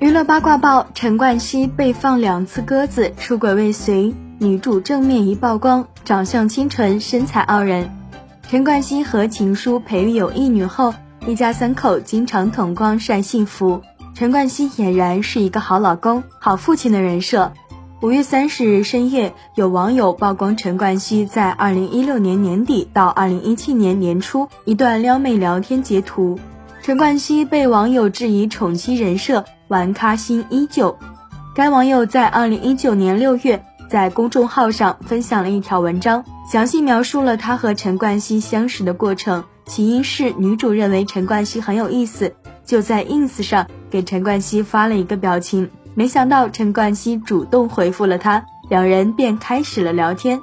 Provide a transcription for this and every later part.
娱乐八卦报：陈冠希被放两次鸽子，出轨未遂，女主正面一曝光，长相清纯，身材傲人。陈冠希和情书培育有一女后，一家三口经常同光晒幸福。陈冠希俨然是一个好老公、好父亲的人设。五月三十日深夜，有网友曝光陈冠希在二零一六年年底到二零一七年年初一段撩妹聊天截图。陈冠希被网友质疑宠妻人设。玩咖心依旧。该网友在二零一九年六月在公众号上分享了一条文章，详细描述了他和陈冠希相识的过程。起因是女主认为陈冠希很有意思，就在 ins 上给陈冠希发了一个表情，没想到陈冠希主动回复了她，两人便开始了聊天。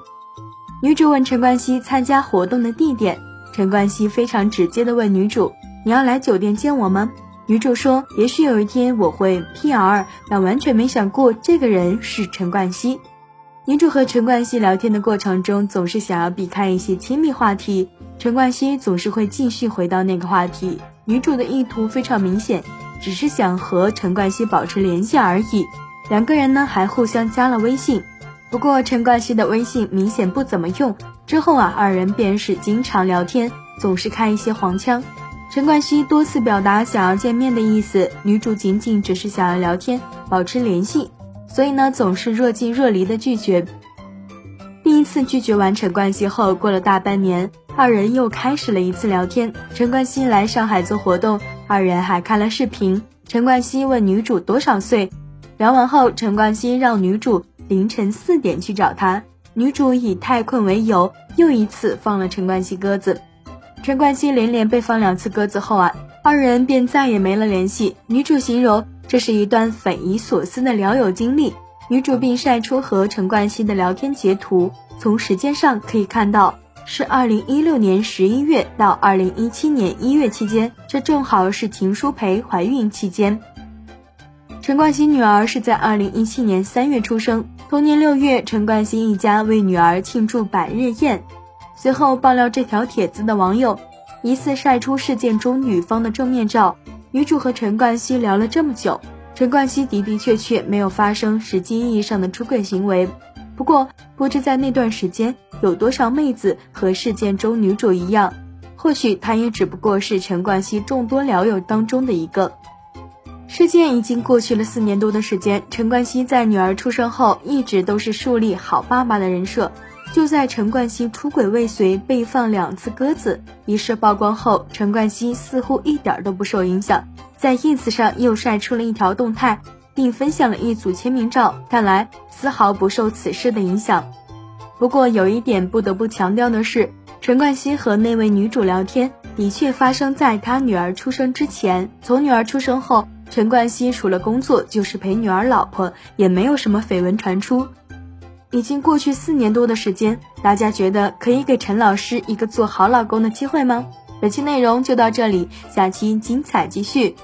女主问陈冠希参加活动的地点，陈冠希非常直接的问女主：“你要来酒店见我吗？”女主说：“也许有一天我会 PR，但完全没想过这个人是陈冠希。”女主和陈冠希聊天的过程中，总是想要避开一些亲密话题，陈冠希总是会继续回到那个话题。女主的意图非常明显，只是想和陈冠希保持联系而已。两个人呢还互相加了微信，不过陈冠希的微信明显不怎么用。之后啊，二人便是经常聊天，总是开一些黄腔。陈冠希多次表达想要见面的意思，女主仅仅只是想要聊天，保持联系，所以呢总是若即若离的拒绝。第一次拒绝完陈冠希后，过了大半年，二人又开始了一次聊天。陈冠希来上海做活动，二人还开了视频。陈冠希问女主多少岁，聊完后，陈冠希让女主凌晨四点去找他，女主以太困为由，又一次放了陈冠希鸽子。陈冠希连连被放两次鸽子后啊，二人便再也没了联系。女主形容这是一段匪夷所思的聊友经历。女主并晒出和陈冠希的聊天截图，从时间上可以看到是二零一六年十一月到二零一七年一月期间，这正好是秦舒培怀孕期间。陈冠希女儿是在二零一七年三月出生，同年六月，陈冠希一家为女儿庆祝百日宴。随后爆料这条帖子的网友，疑似晒出事件中女方的正面照。女主和陈冠希聊了这么久，陈冠希的的确确没有发生实际意义上的出轨行为。不过，不知在那段时间有多少妹子和事件中女主一样，或许她也只不过是陈冠希众多聊友当中的一个。事件已经过去了四年多的时间，陈冠希在女儿出生后一直都是树立好爸爸的人设。就在陈冠希出轨未遂被放两次鸽子一事曝光后，陈冠希似乎一点都不受影响，在 ins 上又晒出了一条动态，并分享了一组签名照，看来丝毫不受此事的影响。不过有一点不得不强调的是，陈冠希和那位女主聊天的确发生在他女儿出生之前，从女儿出生后，陈冠希除了工作就是陪女儿老婆，也没有什么绯闻传出。已经过去四年多的时间，大家觉得可以给陈老师一个做好老公的机会吗？本期内容就到这里，下期精彩继续。